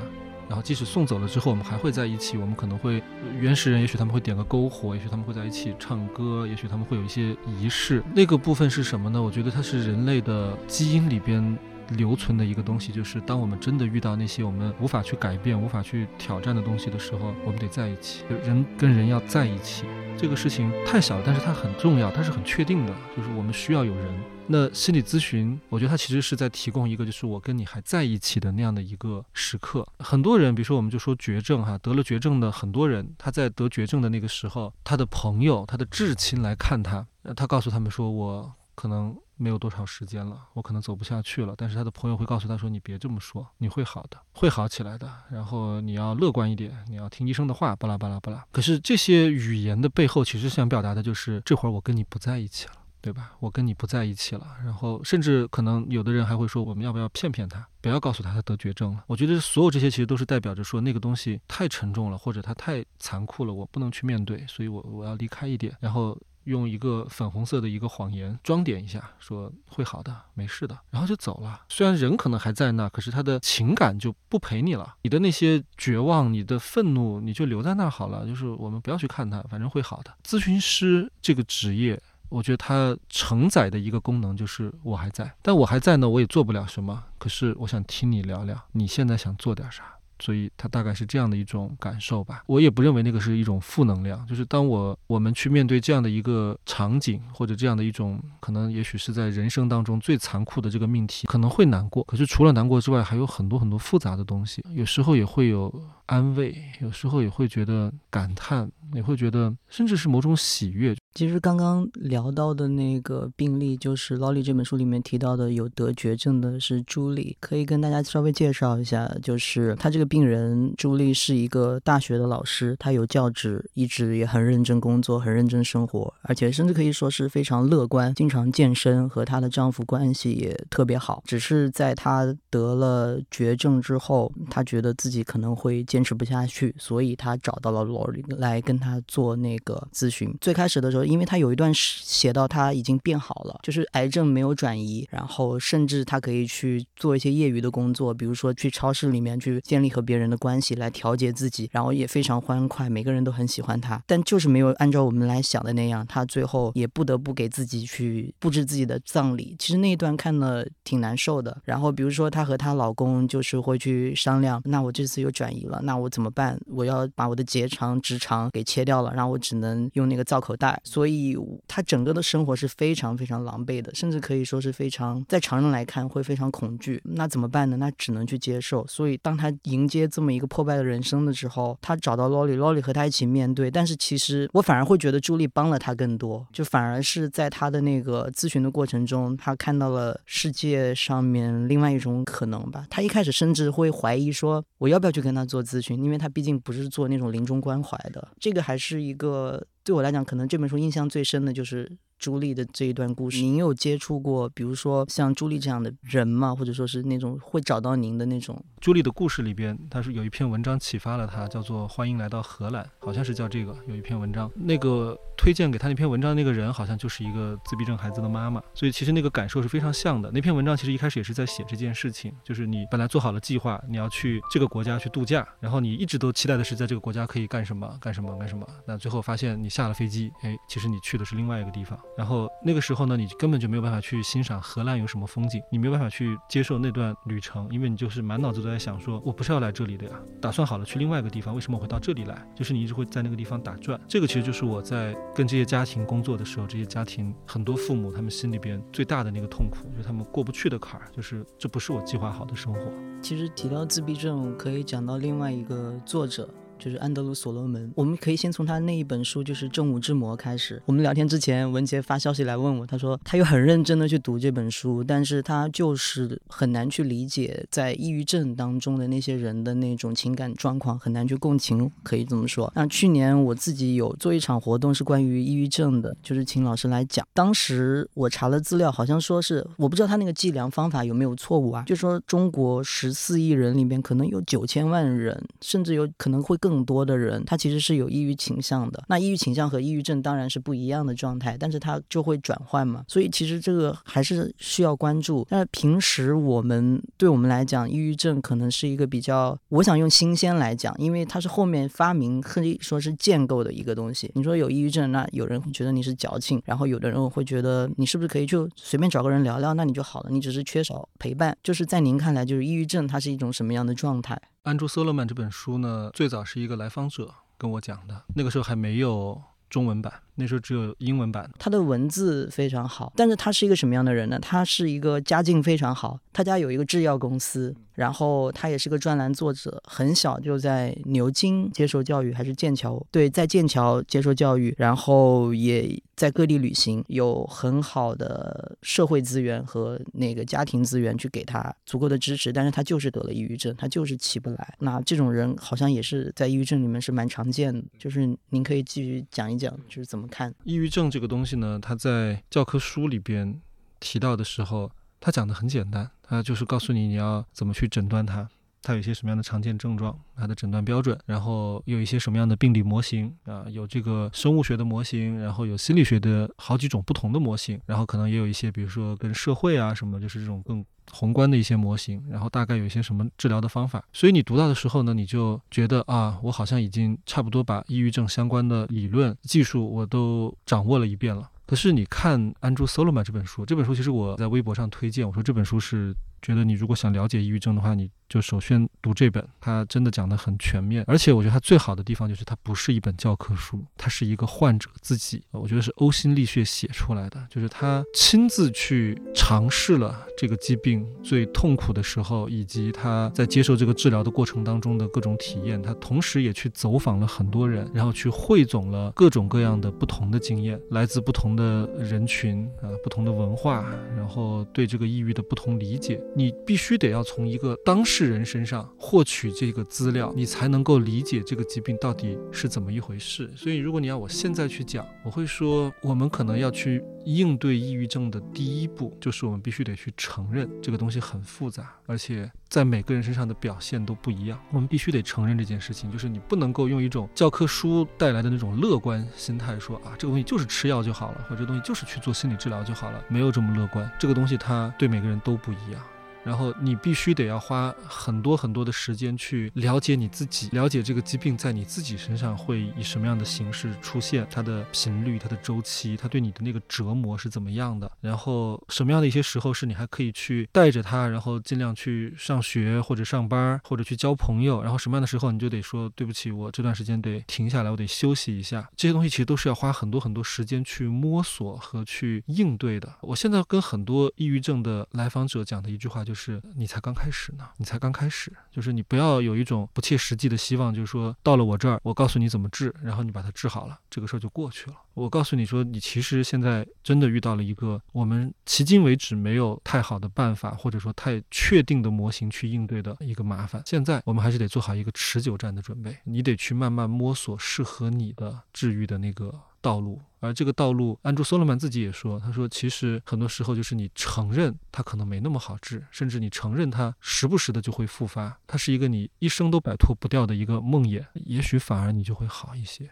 Speaker 1: 然后即使送走了之后，我们还会在一起。我们可能会，原始人也许他们会点个篝火，也许他们会在一起唱歌，也许他们会有一些仪式。那个部分是什么呢？我觉得它是人类的基因里边留存的一个东西，就是当我们真的遇到那些我们无法去改变、无法去挑战的东西的时候，我们得在一起。人跟人要在一起。这个事情太小了，但是它很重要，它是很确定的，就是我们需要有人。那心理咨询，我觉得它其实是在提供一个，就是我跟你还在一起的那样的一个时刻。很多人，比如说我们就说绝症哈，得了绝症的很多人，他在得绝症的那个时候，他的朋友、他的至亲来看他，他告诉他们说，我可能没有多少时间了，我可能走不下去了。但是他的朋友会告诉他说：“你别这么说，你会好的，会好起来的。然后你要乐观一点，你要听医生的话，巴拉巴拉巴拉。”可是这些语言的背后，其实想表达的就是这会儿我跟你不在一起了。对吧？我跟你不在一起了，然后甚至可能有的人还会说，我们要不要骗骗他，不要告诉他他得绝症了？我觉得所有这些其实都是代表着说那个东西太沉重了，或者他太残酷了，我不能去面对，所以我我要离开一点，然后用一个粉红色的一个谎言装点一下，说会好的，没事的，然后就走了。虽然人可能还在那，可是他的情感就不陪你了，你的那些绝望、你的愤怒，你就留在那儿好了。就是我们不要去看他，反正会好的。咨询师这个职业。我觉得它承载的一个功能就是我还在，但我还在呢，我也做不了什么。可是我想听你聊聊，你现在想做点啥？所以他大概是这样的一种感受吧。我也不认为那个是一种负能量，就是当我我们去面对这样的一个场景，或者这样的一种可能，也许是在人生当中最残酷的这个命题，可能会难过。可是除了难过之外，还有很多很多复杂的东西，有时候也会有安慰，有时候也会觉得感叹，也会觉得甚至是某种喜悦。
Speaker 3: 其实刚刚聊到的那个病例，就是《劳里》这本书里面提到的有得绝症的是朱莉，可以跟大家稍微介绍一下，就是他这个病人朱莉是一个大学的老师，她有教职，一直也很认真工作，很认真生活，而且甚至可以说是非常乐观，经常健身，和她的丈夫关系也特别好。只是在她得了绝症之后，她觉得自己可能会坚持不下去，所以她找到了劳里来跟她做那个咨询。最开始的时候。因为他有一段写到他已经变好了，就是癌症没有转移，然后甚至他可以去做一些业余的工作，比如说去超市里面去建立和别人的关系来调节自己，然后也非常欢快，每个人都很喜欢他。但就是没有按照我们来想的那样，他最后也不得不给自己去布置自己的葬礼。其实那一段看了挺难受的。然后比如说她和她老公就是会去商量，那我这次又转移了，那我怎么办？我要把我的结肠、直肠给切掉了，然后我只能用那个造口袋。所以，他整个的生活是非常非常狼狈的，甚至可以说是非常在常人来看会非常恐惧。那怎么办呢？那只能去接受。所以，当他迎接这么一个破败的人生的时候，他找到 Lolly，Lolly 和他一起面对。但是，其实我反而会觉得朱莉帮了他更多，就反而是在他的那个咨询的过程中，他看到了世界上面另外一种可能吧。他一开始甚至会怀疑说，我要不要去跟他做咨咨询？因为他毕竟不是做那种临终关怀的，这个还是一个。对我来讲，可能这本书印象最深的就是。朱莉的这一段故事，您有接触过，比如说像朱莉这样的人吗？或者说是那种会找到您的那种？
Speaker 1: 朱莉的故事里边，他是有一篇文章启发了她，叫做《欢迎来到荷兰》，好像是叫这个。有一篇文章，那个推荐给她那篇文章的那个人，好像就是一个自闭症孩子的妈妈，所以其实那个感受是非常像的。那篇文章其实一开始也是在写这件事情，就是你本来做好了计划，你要去这个国家去度假，然后你一直都期待的是在这个国家可以干什么干什么干什么，那最后发现你下了飞机，哎，其实你去的是另外一个地方，然后那个。时候呢，你根本就没有办法去欣赏荷兰有什么风景，你没有办法去接受那段旅程，因为你就是满脑子都在想，说我不是要来这里的呀，打算好了去另外一个地方，为什么我会到这里来？就是你一直会在那个地方打转。这个其实就是我在跟这些家庭工作的时候，这些家庭很多父母他们心里边最大的那个痛苦，就是他们过不去的坎儿，就是这不是我计划好的生活。
Speaker 3: 其实提到自闭症，我可以讲到另外一个作者。就是安德鲁·所罗门，我们可以先从他那一本书，就是《正午之魔》开始。我们聊天之前，文杰发消息来问我，他说他又很认真的去读这本书，但是他就是很难去理解在抑郁症当中的那些人的那种情感状况，很难去共情，可以这么说。那去年我自己有做一场活动，是关于抑郁症的，就是请老师来讲。当时我查了资料，好像说是我不知道他那个计量方法有没有错误啊，就说中国十四亿人里面可能有九千万人，甚至有可能会。更更多的人，他其实是有抑郁倾向的。那抑郁倾向和抑郁症当然是不一样的状态，但是他就会转换嘛。所以其实这个还是需要关注。但是平时我们对我们来讲，抑郁症可能是一个比较，我想用新鲜来讲，因为它是后面发明可以说是建构的一个东西。你说有抑郁症，那有人会觉得你是矫情，然后有的人会觉得你是不是可以就随便找个人聊聊，那你就好了。你只是缺少陪伴。就是在您看来，就是抑郁症它是一种什么样的状态？
Speaker 1: 安朱·瑟勒曼这本书呢，最早是一个来访者跟我讲的，那个时候还没有中文版。那时候只有英文版。
Speaker 3: 他的文字非常好，但是他是一个什么样的人呢？他是一个家境非常好，他家有一个制药公司，然后他也是个专栏作者，很小就在牛津接受教育，还是剑桥？对，在剑桥接受教育，然后也在各地旅行，有很好的社会资源和那个家庭资源去给他足够的支持，但是他就是得了抑郁症，他就是起不来。那这种人好像也是在抑郁症里面是蛮常见的，就是您可以继续讲一讲，就是怎么看
Speaker 1: 抑郁症这个东西呢？它在教科书里边提到的时候，它讲的很简单，它就是告诉你你要怎么去诊断它。它有一些什么样的常见症状，它的诊断标准，然后有一些什么样的病理模型啊，有这个生物学的模型，然后有心理学的好几种不同的模型，然后可能也有一些，比如说跟社会啊什么，就是这种更宏观的一些模型，然后大概有一些什么治疗的方法。所以你读到的时候呢，你就觉得啊，我好像已经差不多把抑郁症相关的理论技术我都掌握了一遍了。可是你看安朱·索罗曼这本书，这本书其实我在微博上推荐，我说这本书是觉得你如果想了解抑郁症的话，你。就首先读这本，它真的讲得很全面，而且我觉得它最好的地方就是它不是一本教科书，它是一个患者自己，我觉得是呕心沥血写出来的，就是他亲自去尝试了这个疾病最痛苦的时候，以及他在接受这个治疗的过程当中的各种体验，他同时也去走访了很多人，然后去汇总了各种各样的不同的经验，来自不同的人群啊，不同的文化，然后对这个抑郁的不同理解，你必须得要从一个当事。人身上获取这个资料，你才能够理解这个疾病到底是怎么一回事。所以，如果你要我现在去讲，我会说，我们可能要去应对抑郁症的第一步，就是我们必须得去承认这个东西很复杂，而且在每个人身上的表现都不一样。我们必须得承认这件事情，就是你不能够用一种教科书带来的那种乐观心态说啊，这个东西就是吃药就好了，或者这东西就是去做心理治疗就好了，没有这么乐观。这个东西它对每个人都不一样。然后你必须得要花很多很多的时间去了解你自己，了解这个疾病在你自己身上会以什么样的形式出现，它的频率、它的周期、它对你的那个折磨是怎么样的。然后什么样的一些时候是你还可以去带着它，然后尽量去上学或者上班或者去交朋友。然后什么样的时候你就得说对不起，我这段时间得停下来，我得休息一下。这些东西其实都是要花很多很多时间去摸索和去应对的。我现在跟很多抑郁症的来访者讲的一句话就。是你才刚开始呢，你才刚开始，就是你不要有一种不切实际的希望，就是说到了我这儿，我告诉你怎么治，然后你把它治好了，这个事儿就过去了。我告诉你说，你其实现在真的遇到了一个我们迄今为止没有太好的办法，或者说太确定的模型去应对的一个麻烦。现在我们还是得做好一个持久战的准备，你得去慢慢摸索适合你的治愈的那个。道路，而这个道路，安朱·索罗曼自己也说，他说，其实很多时候就是你承认它可能没那么好治，甚至你承认它时不时的就会复发，它是一个你一生都摆脱不掉的一个梦魇，也许反而你就会好一些。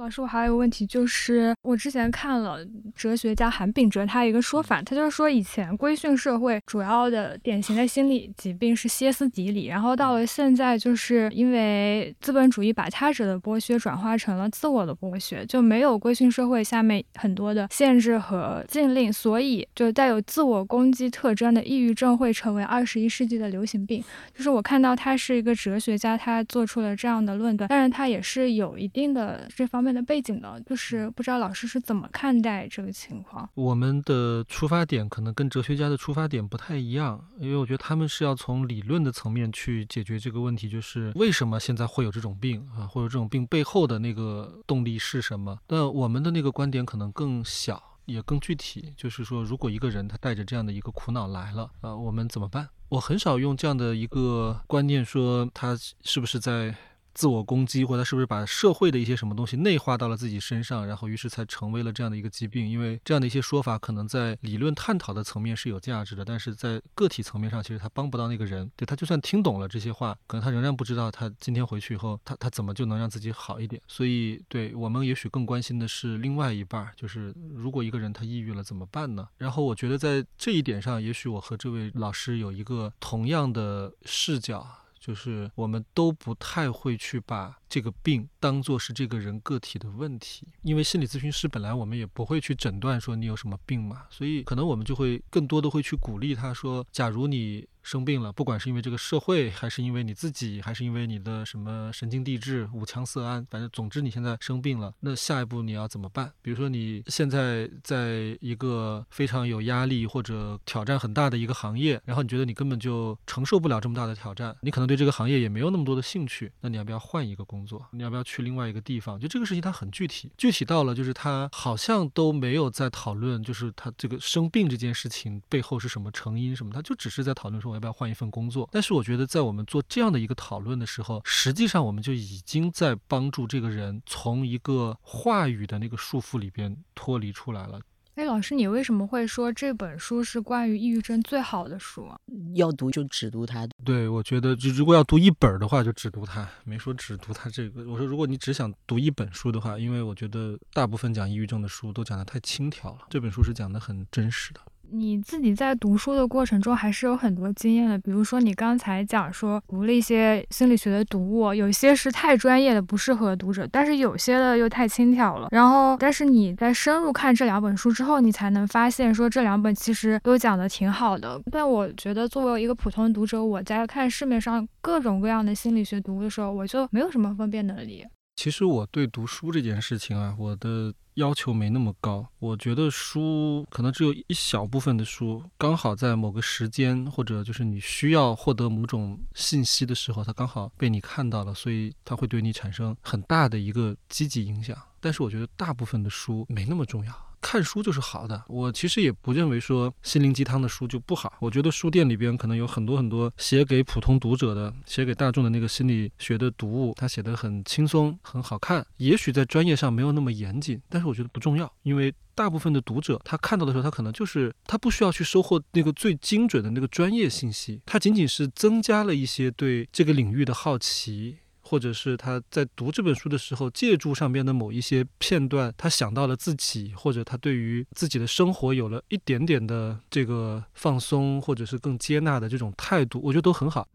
Speaker 4: 老师，我还有一个问题，就是我之前看了哲学家韩炳哲他一个说法，他就是说以前规训社会主要的典型的心理疾病是歇斯底里，然后到了现在，就是因为资本主义把他者的剥削转化成了自我的剥削，就没有规训社会下面很多的限制和禁令，所以就带有自我攻击特征的抑郁症会成为二十一世纪的流行病。就是我看到他是一个哲学家，他做出了这样的论断，但是他也是有一定的这方面。的背景呢，就是不知道老师是怎么看待这个情况。
Speaker 1: 我们的出发点可能跟哲学家的出发点不太一样，因为我觉得他们是要从理论的层面去解决这个问题，就是为什么现在会有这种病啊，或者这种病背后的那个动力是什么？那我们的那个观点可能更小，也更具体，就是说，如果一个人他带着这样的一个苦恼来了，啊，我们怎么办？我很少用这样的一个观念说他是不是在。自我攻击，或者他是不是把社会的一些什么东西内化到了自己身上，然后于是才成为了这样的一个疾病。因为这样的一些说法，可能在理论探讨的层面是有价值的，但是在个体层面上，其实他帮不到那个人。对他就算听懂了这些话，可能他仍然不知道他今天回去以后，他他怎么就能让自己好一点。所以，对我们也许更关心的是另外一半，就是如果一个人他抑郁了怎么办呢？然后我觉得在这一点上，也许我和这位老师有一个同样的视角。就是我们都不太会去把这个病当做是这个人个体的问题，因为心理咨询师本来我们也不会去诊断说你有什么病嘛，所以可能我们就会更多的会去鼓励他说，假如你。生病了，不管是因为这个社会，还是因为你自己，还是因为你的什么神经递质、五羟色胺，反正总之你现在生病了，那下一步你要怎么办？比如说你现在在一个非常有压力或者挑战很大的一个行业，然后你觉得你根本就承受不了这么大的挑战，你可能对这个行业也没有那么多的兴趣，那你要不要换一个工作？你要不要去另外一个地方？就这个事情它很具体，具体到了就是他好像都没有在讨论，就是他这个生病这件事情背后是什么成因什么，他就只是在讨论说要不要换一份工作。但是我觉得在我们做这样的一个讨论的时候，实际上我们就已经在帮助这个人从一个话语的那个束缚里边脱离出来了。
Speaker 4: 哎，老师，你为什么会说这本书是关于抑郁症最好的书？
Speaker 3: 要读就只读它。
Speaker 1: 对，我觉得就如果要读一本的话，就只读它，没说只读它这个。我说，如果你只想读一本书的话，因为我觉得大部分讲抑郁症的书都讲得太轻佻了，这本书是讲得很真实的。
Speaker 4: 你自己在读书的过程中还是有很多经验的，比如说你刚才讲说读了一些心理学的读物，有些是太专业的不适合读者，但是有些的又太轻佻了。然后，但是你在深入看这两本书之后，你才能发现说这两本其实都讲的挺好的。但我觉得作为一个普通读者，我在看市面上各种各样的心理学读物的时候，我就没有什么分辨能力。
Speaker 1: 其实我对读书这件事情啊，我的。要求没那么高，我觉得书可能只有一小部分的书，刚好在某个时间或者就是你需要获得某种信息的时候，它刚好被你看到了，所以它会对你产生很大的一个积极影响。但是我觉得大部分的书没那么重要。看书就是好的，我其实也不认为说心灵鸡汤的书就不好。我觉得书店里边可能有很多很多写给普通读者的、写给大众的那个心理学的读物，它写的很轻松、很好看。也许在专业上没有那么严谨，但是我觉得不重要，因为大部分的读者他看到的时候，他可能就是他不需要去收获那个最精准的那个专业信息，他仅仅是增加了一些对这个领域的好奇。或者是他在读这本书的时候，借助上边的某一些片段，他想到了自己，或者他对于自己的生活有了一点点的这个放松，或者是更接纳的这种态度，我觉得都很好。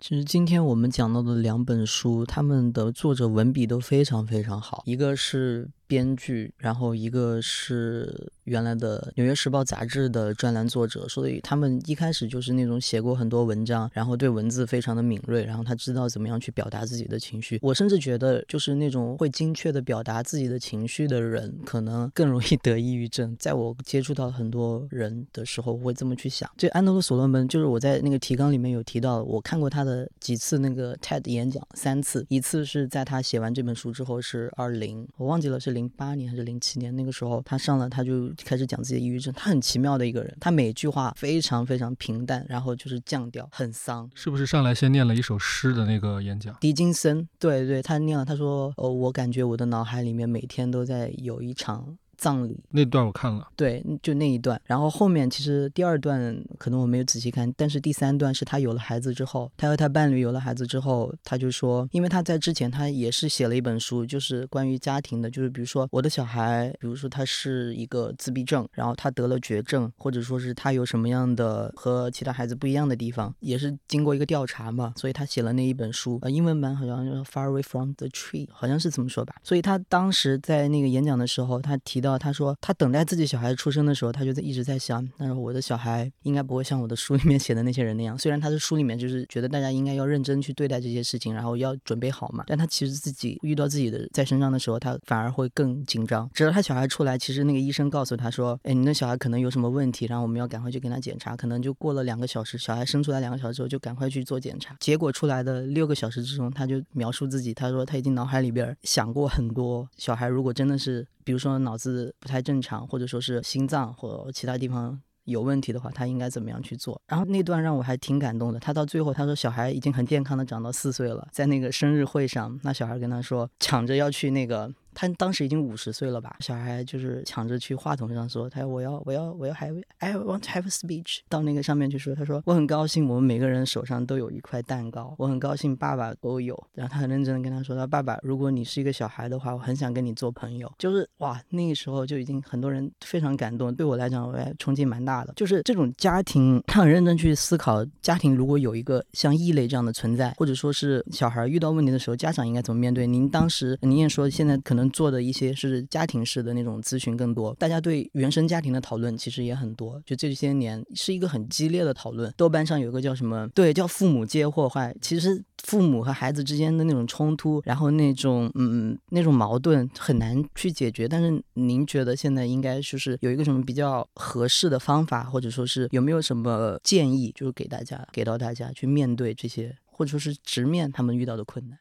Speaker 3: 其实今天我们讲到的两本书，他们的作者文笔都非常非常好，一个是。编剧，然后一个是原来的《纽约时报》杂志的专栏作者，所以他们一开始就是那种写过很多文章，然后对文字非常的敏锐，然后他知道怎么样去表达自己的情绪。我甚至觉得，就是那种会精确的表达自己的情绪的人，可能更容易得抑郁症。在我接触到很多人的时候，我会这么去想。这安德鲁·所罗门，就是我在那个提纲里面有提到，我看过他的几次那个 TED 演讲，三次，一次是在他写完这本书之后，是二零，我忘记了是零。零八年还是零七年那个时候，他上了，他就开始讲自己的抑郁症。他很奇妙的一个人，他每句话非常非常平淡，然后就是降调，很丧。
Speaker 1: 是不是上来先念了一首诗的那个演讲？
Speaker 3: 狄金森，对对，他念了，他说：“哦，我感觉我的脑海里面每天都在有一场。”葬礼
Speaker 1: 那段我看了，
Speaker 3: 对，就那一段。然后后面其实第二段可能我没有仔细看，但是第三段是他有了孩子之后，他和他伴侣有了孩子之后，他就说，因为他在之前他也是写了一本书，就是关于家庭的，就是比如说我的小孩，比如说他是一个自闭症，然后他得了绝症，或者说是他有什么样的和其他孩子不一样的地方，也是经过一个调查嘛，所以他写了那一本书，呃，英文版好像叫《Far Away from the Tree》，好像是这么说吧。所以他当时在那个演讲的时候，他提到。他说，他等待自己小孩出生的时候，他就在一直在想，他说我的小孩应该不会像我的书里面写的那些人那样。虽然他的书里面就是觉得大家应该要认真去对待这些事情，然后要准备好嘛，但他其实自己遇到自己的在身上的时候，他反而会更紧张。直到他小孩出来，其实那个医生告诉他说，哎，你的小孩可能有什么问题，然后我们要赶快去给他检查。可能就过了两个小时，小孩生出来两个小时之后，就赶快去做检查。结果出来的六个小时之中，他就描述自己，他说他已经脑海里边想过很多，小孩如果真的是。比如说脑子不太正常，或者说是心脏或其他地方有问题的话，他应该怎么样去做？然后那段让我还挺感动的。他到最后他说小孩已经很健康的长到四岁了，在那个生日会上，那小孩跟他说抢着要去那个。他当时已经五十岁了吧？小孩就是抢着去话筒上说：“他说我要我要我要 have I want to have a speech。”到那个上面去说：“他说我很高兴，我们每个人手上都有一块蛋糕，我很高兴爸爸都有。”然后他很认真的跟他说：“他爸爸，如果你是一个小孩的话，我很想跟你做朋友。”就是哇，那个时候就已经很多人非常感动。对我来讲，我也冲击蛮大的。就是这种家庭，他很认真去思考，家庭如果有一个像异类这样的存在，或者说是小孩遇到问题的时候，家长应该怎么面对？您当时您也说，现在可能。做的一些是家庭式的那种咨询更多，大家对原生家庭的讨论其实也很多。就这些年是一个很激烈的讨论。豆瓣上有个叫什么？对，叫父母皆祸害。其实父母和孩子之间的那种冲突，然后那种嗯那种矛盾很难去解决。但是您觉得现在应该就是有一个什么比较合适的方法，或者说是有没有什么建议，就是给大家给到大家去面对这些，或者说是直面他们遇到的困难？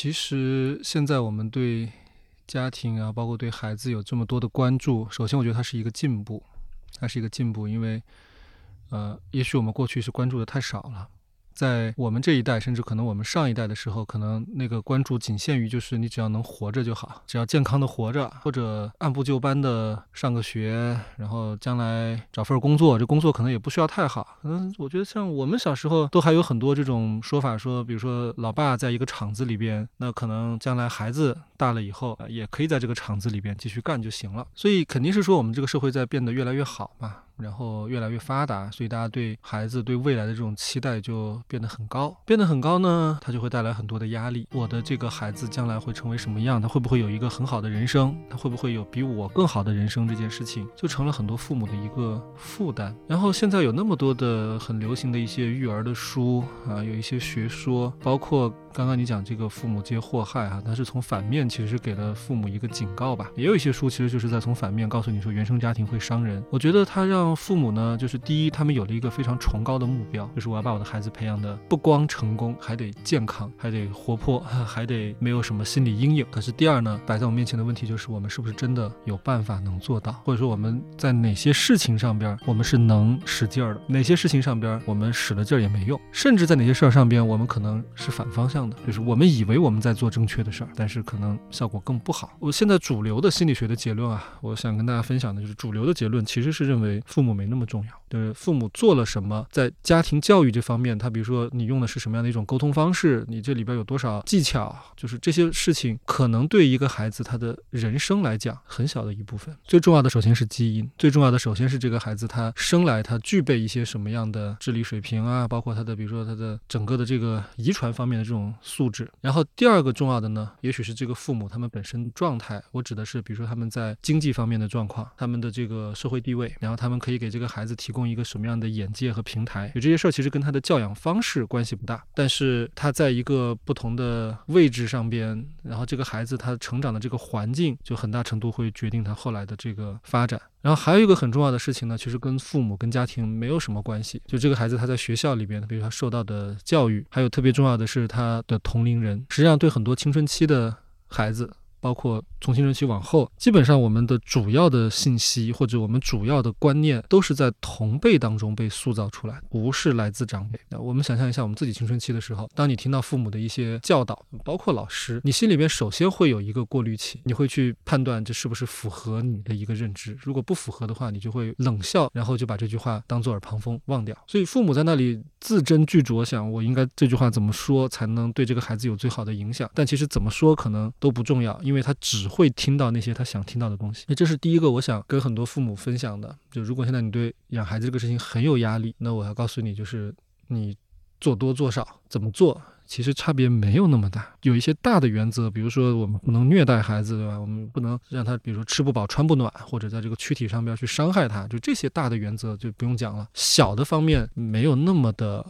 Speaker 1: 其实现在我们对家庭啊，包括对孩子有这么多的关注，首先我觉得它是一个进步，它是一个进步，因为呃，也许我们过去是关注的太少了。在我们这一代，甚至可能我们上一代的时候，可能那个关注仅限于就是你只要能活着就好，只要健康的活着，或者按部就班的上个学，然后将来找份工作，这工作可能也不需要太好。可能我觉得像我们小时候都还有很多这种说法，说比如说老爸在一个厂子里边，那可能将来孩子大了以后也可以在这个厂子里边继续干就行了。所以肯定是说我们这个社会在变得越来越好嘛。然后越来越发达，所以大家对孩子对未来的这种期待就变得很高，变得很高呢，它就会带来很多的压力。我的这个孩子将来会成为什么样？他会不会有一个很好的人生？他会不会有比我更好的人生？这件事情就成了很多父母的一个负担。然后现在有那么多的很流行的一些育儿的书啊，有一些学说，包括。刚刚你讲这个父母皆祸害哈，它是从反面其实给了父母一个警告吧。也有一些书其实就是在从反面告诉你说原生家庭会伤人。我觉得他让父母呢，就是第一，他们有了一个非常崇高的目标，就是我要把我的孩子培养的不光成功，还得健康，还得活泼，还得没有什么心理阴影。可是第二呢，摆在我面前的问题就是我们是不是真的有办法能做到，或者说我们在哪些事情上边我们是能使劲儿的，哪些事情上边我们使了劲儿也没用，甚至在哪些事儿上边我们可能是反方向的。就是我们以为我们在做正确的事儿，但是可能效果更不好。我现在主流的心理学的结论啊，我想跟大家分享的就是主流的结论其实是认为父母没那么重要。就是父母做了什么，在家庭教育这方面，他比如说你用的是什么样的一种沟通方式，你这里边有多少技巧，就是这些事情可能对一个孩子他的人生来讲很小的一部分。最重要的首先是基因，最重要的首先是这个孩子他生来他具备一些什么样的智力水平啊，包括他的比如说他的整个的这个遗传方面的这种素质。然后第二个重要的呢，也许是这个父母他们本身状态，我指的是比如说他们在经济方面的状况，他们的这个社会地位，然后他们可以给这个孩子提。供一个什么样的眼界和平台？有这些事儿其实跟他的教养方式关系不大，但是他在一个不同的位置上边，然后这个孩子他成长的这个环境，就很大程度会决定他后来的这个发展。然后还有一个很重要的事情呢，其实跟父母跟家庭没有什么关系，就这个孩子他在学校里边，比如他受到的教育，还有特别重要的是他的同龄人，实际上对很多青春期的孩子。包括从青春期往后，基本上我们的主要的信息或者我们主要的观念都是在同辈当中被塑造出来，不是来自长辈。那我们想象一下，我们自己青春期的时候，当你听到父母的一些教导，包括老师，你心里边首先会有一个过滤器，你会去判断这是不是符合你的一个认知。如果不符合的话，你就会冷笑，然后就把这句话当做耳旁风忘掉。所以父母在那里字斟句酌，想我应该这句话怎么说才能对这个孩子有最好的影响？但其实怎么说可能都不重要。因为他只 会听到那些他想听到的东西，那这是第一个我想跟很多父母分享的。就如果现在你对养孩子这个事情很有压力，那我要告诉你，就是你做多做少怎么做，其实差别没有那么大。有一些大的原则，比如说我们不能虐待孩子，对吧？我们不能让他，比如说吃不饱穿不暖，或者在这个躯体上边去伤害他，就这些大的原则就不用讲了。小的方面没有那么的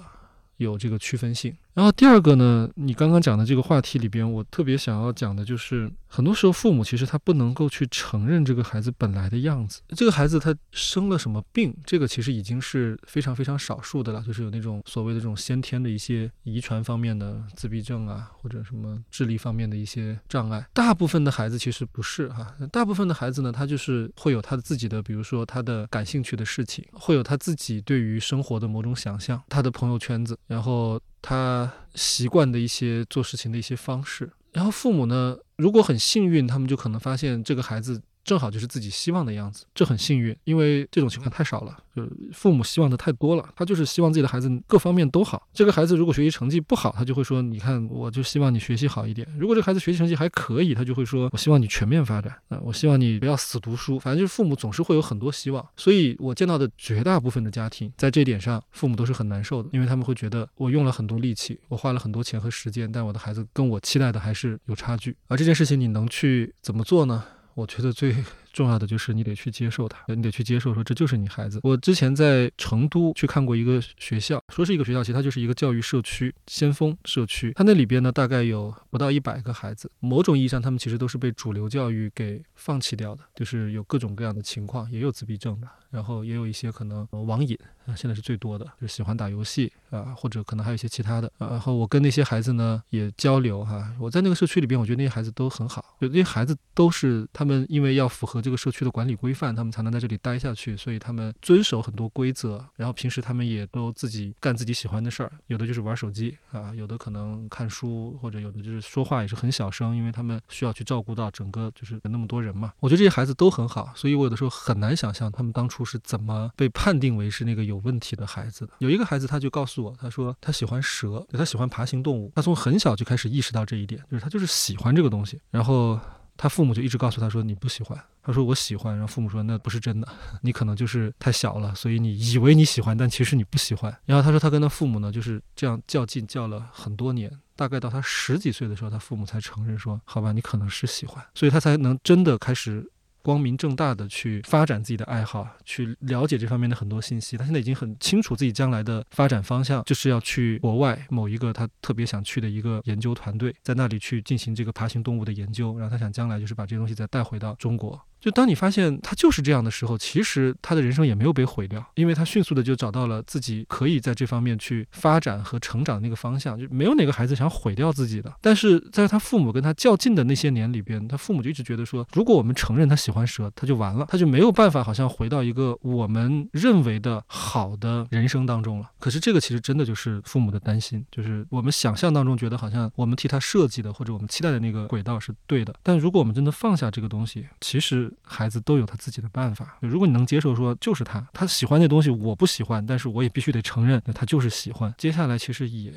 Speaker 1: 有这个区分性。然后第二个呢，你刚刚讲的这个话题里边，我特别想要讲的就是，很多时候父母其实他不能够去承认这个孩子本来的样子。这个孩子他生了什么病，这个其实已经是非常非常少数的了，就是有那种所谓的这种先天的一些遗传方面的自闭症啊，或者什么智力方面的一些障碍。大部分的孩子其实不是哈，大部分的孩子呢，他就是会有他自己的，比如说他的感兴趣的事情，会有他自己对于生活的某种想象，他的朋友圈子，然后。他习惯的一些做事情的一些方式，然后父母呢，如果很幸运，他们就可能发现这个孩子。正好就是自己希望的样子，这很幸运，因为这种情况太少了，就是父母希望的太多了，他就是希望自己的孩子各方面都好。这个孩子如果学习成绩不好，他就会说，你看，我就希望你学习好一点。如果这个孩子学习成绩还可以，他就会说，我希望你全面发展啊，我希望你不要死读书。反正就是父母总是会有很多希望，所以我见到的绝大部分的家庭，在这点上，父母都是很难受的，因为他们会觉得我用了很多力气，我花了很多钱和时间，但我的孩子跟我期待的还是有差距。而这件事情你能去怎么做呢？我觉得最。重要的就是你得去接受它，你得去接受说这就是你孩子。我之前在成都去看过一个学校，说是一个学校，其实它就是一个教育社区，先锋社区。它那里边呢，大概有不到一百个孩子。某种意义上，他们其实都是被主流教育给放弃掉的，就是有各种各样的情况，也有自闭症的，然后也有一些可能网瘾，现在是最多的，就是喜欢打游戏啊，或者可能还有一些其他的。然后我跟那些孩子呢也交流哈，我在那个社区里边，我觉得那些孩子都很好，就那些孩子都是他们因为要符合。这个社区的管理规范，他们才能在这里待下去，所以他们遵守很多规则。然后平时他们也都自己干自己喜欢的事儿，有的就是玩手机啊，有的可能看书，或者有的就是说话也是很小声，因为他们需要去照顾到整个就是那么多人嘛。我觉得这些孩子都很好，所以我有的时候很难想象他们当初是怎么被判定为是那个有问题的孩子的。有一个孩子他就告诉我，他说他喜欢蛇，他喜欢爬行动物，他从很小就开始意识到这一点，就是他就是喜欢这个东西，然后。他父母就一直告诉他说：“你不喜欢。”他说：“我喜欢。”然后父母说：“那不是真的，你可能就是太小了，所以你以为你喜欢，但其实你不喜欢。”然后他说他跟他父母呢就是这样较劲较了很多年，大概到他十几岁的时候，他父母才承认说：“好吧，你可能是喜欢。”所以他才能真的开始。光明正大的去发展自己的爱好，去了解这方面的很多信息。他现在已经很清楚自己将来的发展方向，就是要去国外某一个他特别想去的一个研究团队，在那里去进行这个爬行动物的研究。然后他想将来就是把这些东西再带回到中国。就当你发现他就是这样的时候，其实他的人生也没有被毁掉，因为他迅速的就找到了自己可以在这方面去发展和成长的那个方向。就没有哪个孩子想毁掉自己的。但是在他父母跟他较劲的那些年里边，他父母就一直觉得说，如果我们承认他喜欢蛇，他就完了，他就没有办法好像回到一个我们认为的好的人生当中了。可是这个其实真的就是父母的担心，就是我们想象当中觉得好像我们替他设计的或者我们期待的那个轨道是对的，但如果我们真的放下这个东西，其实。孩子都有他自己的办法。如果你能接受，说就是他，他喜欢那东西，我不喜欢，但是我也必须得承认，他就是喜欢。接下来其实也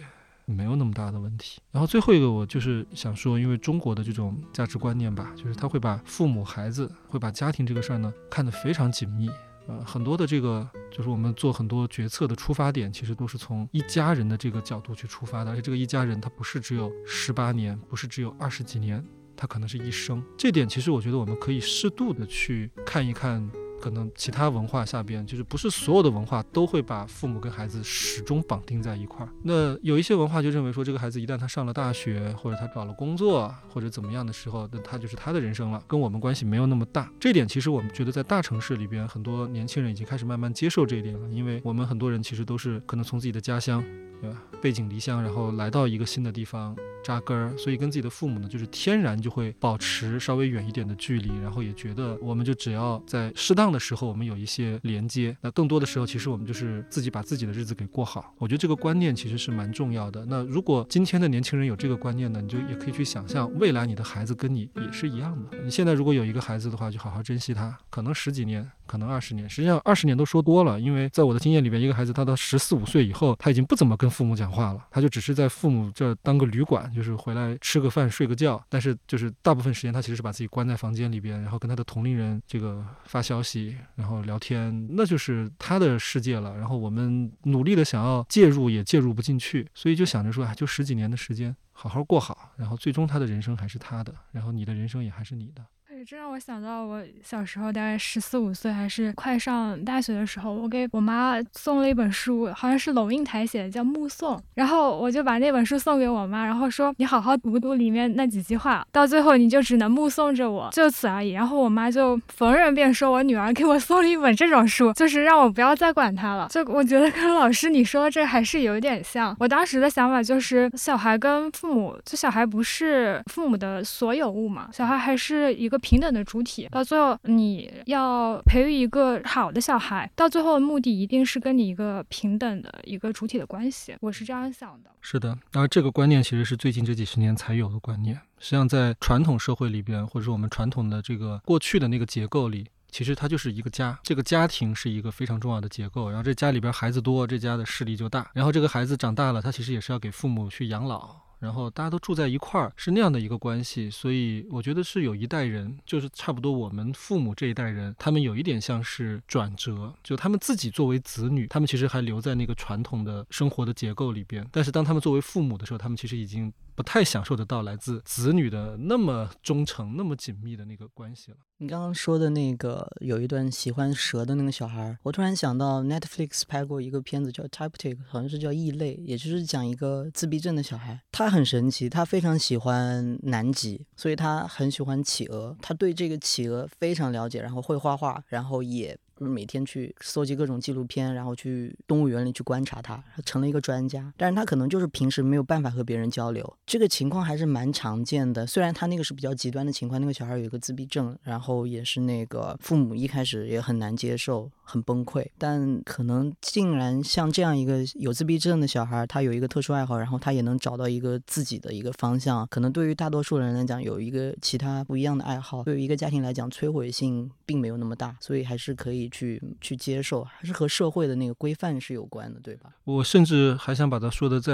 Speaker 1: 没有那么大的问题。然后最后一个，我就是想说，因为中国的这种价值观念吧，就是他会把父母、孩子，会把家庭这个事儿呢看得非常紧密。呃，很多的这个就是我们做很多决策的出发点，其实都是从一家人的这个角度去出发的。而且这个一家人，他不是只有十八年，不是只有二十几年。它可能是一生，这点其实我觉得我们可以适度的去看一看。可能其他文化下边，就是不是所有的文化都会把父母跟孩子始终绑定在一块儿。那有一些文化就认为说，这个孩子一旦他上了大学，或者他找了工作，或者怎么样的时候，那他就是他的人生了，跟我们关系没有那么大。这点其实我们觉得在大城市里边，很多年轻人已经开始慢慢接受这一点了，因为我们很多人其实都是可能从自己的家乡，对吧，背井离乡，然后来到一个新的地方扎根儿，所以跟自己的父母呢，就是天然就会保持稍微远一点的距离，然后也觉得我们就只要在适当。的时候，我们有一些连接。那更多的时候，其实我们就是自己把自己的日子给过好。我觉得这个观念其实是蛮重要的。那如果今天的年轻人有这个观念呢，你就也可以去想象，未来你的孩子跟你也是一样的。你现在如果有一个孩子的话，就好好珍惜他。可能十几年，可能二十年，实际上二十年都说多了。因为在我的经验里边，一个孩子他到十四五岁以后，他已经不怎么跟父母讲话了，他就只是在父母这当个旅馆，就是回来吃个饭、睡个觉。但是就是大部分时间，他其实是把自己关在房间里边，然后跟他的同龄人这个发消息。然后聊天，那就是他的世界了。然后我们努力的想要介入，也介入不进去，所以就想着说，啊，就十几年的时间，好好过好。然后最终他的人生还是他的，然后你的人生也还是你的。
Speaker 4: 这让我想到我小时候，大概十四五岁，还是快上大学的时候，我给我妈送了一本书，好像是龙应台写的，叫《目送》。然后我就把那本书送给我妈，然后说：“你好好读读里面那几句话，到最后你就只能目送着我，就此而已。”然后我妈就逢人便说：“我女儿给我送了一本这种书，就是让我不要再管她了。”就我觉得跟老师你说的这还是有点像。我当时的想法就是，小孩跟父母，就小孩不是父母的所有物嘛，小孩还是一个。平等的主体，到最后你要培育一个好的小孩，到最后的目的一定是跟你一个平等的一个主体的关系。我是这样想的。
Speaker 1: 是的，然后这个观念其实是最近这几十年才有的观念。实际上，在传统社会里边，或者说我们传统的这个过去的那个结构里，其实它就是一个家。这个家庭是一个非常重要的结构。然后这家里边孩子多，这家的势力就大。然后这个孩子长大了，他其实也是要给父母去养老。然后大家都住在一块儿，是那样的一个关系，所以我觉得是有一代人，就是差不多我们父母这一代人，他们有一点像是转折，就他们自己作为子女，他们其实还留在那个传统的生活的结构里边，但是当他们作为父母的时候，他们其实已经。不太享受得到来自子女的那么忠诚、那么紧密的那个关系了。
Speaker 3: 你刚刚说的那个有一段喜欢蛇的那个小孩，我突然想到 Netflix 拍过一个片子叫 Type t i c 好像是叫异类，也就是讲一个自闭症的小孩。他很神奇，他非常喜欢南极，所以他很喜欢企鹅，他对这个企鹅非常了解，然后会画画，然后也。就是每天去搜集各种纪录片，然后去动物园里去观察它，成了一个专家。但是他可能就是平时没有办法和别人交流，这个情况还是蛮常见的。虽然他那个是比较极端的情况，那个小孩有一个自闭症，然后也是那个父母一开始也很难接受。很崩溃，但可能竟然像这样一个有自闭症的小孩，他有一个特殊爱好，然后他也能找到一个自己的一个方向。可能对于大多数人来讲，有一个其他不一样的爱好，对于一个家庭来讲，摧毁性并没有那么大，所以还是可以去去接受，还是和社会的那个规范是有关的，对吧？
Speaker 1: 我甚至还想把它说的再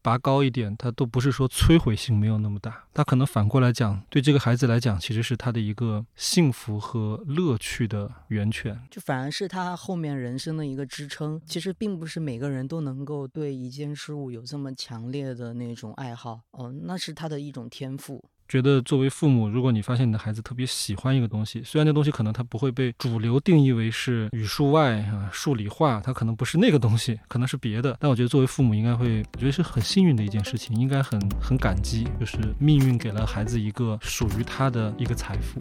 Speaker 1: 拔高一点，它都不是说摧毁性没有那么大，它可能反过来讲，对这个孩子来讲，其实是他的一个幸福和乐趣的源泉，
Speaker 3: 就反而是他。他后面人生的一个支撑，其实并不是每个人都能够对一件事物有这么强烈的那种爱好，哦，那是他的一种天赋。
Speaker 1: 觉得作为父母，如果你发现你的孩子特别喜欢一个东西，虽然那东西可能他不会被主流定义为是语数外啊、数理化，他可能不是那个东西，可能是别的，但我觉得作为父母应该会，我觉得是很幸运的一件事情，应该很很感激，就是命运给了孩子一个属于他的一个财富。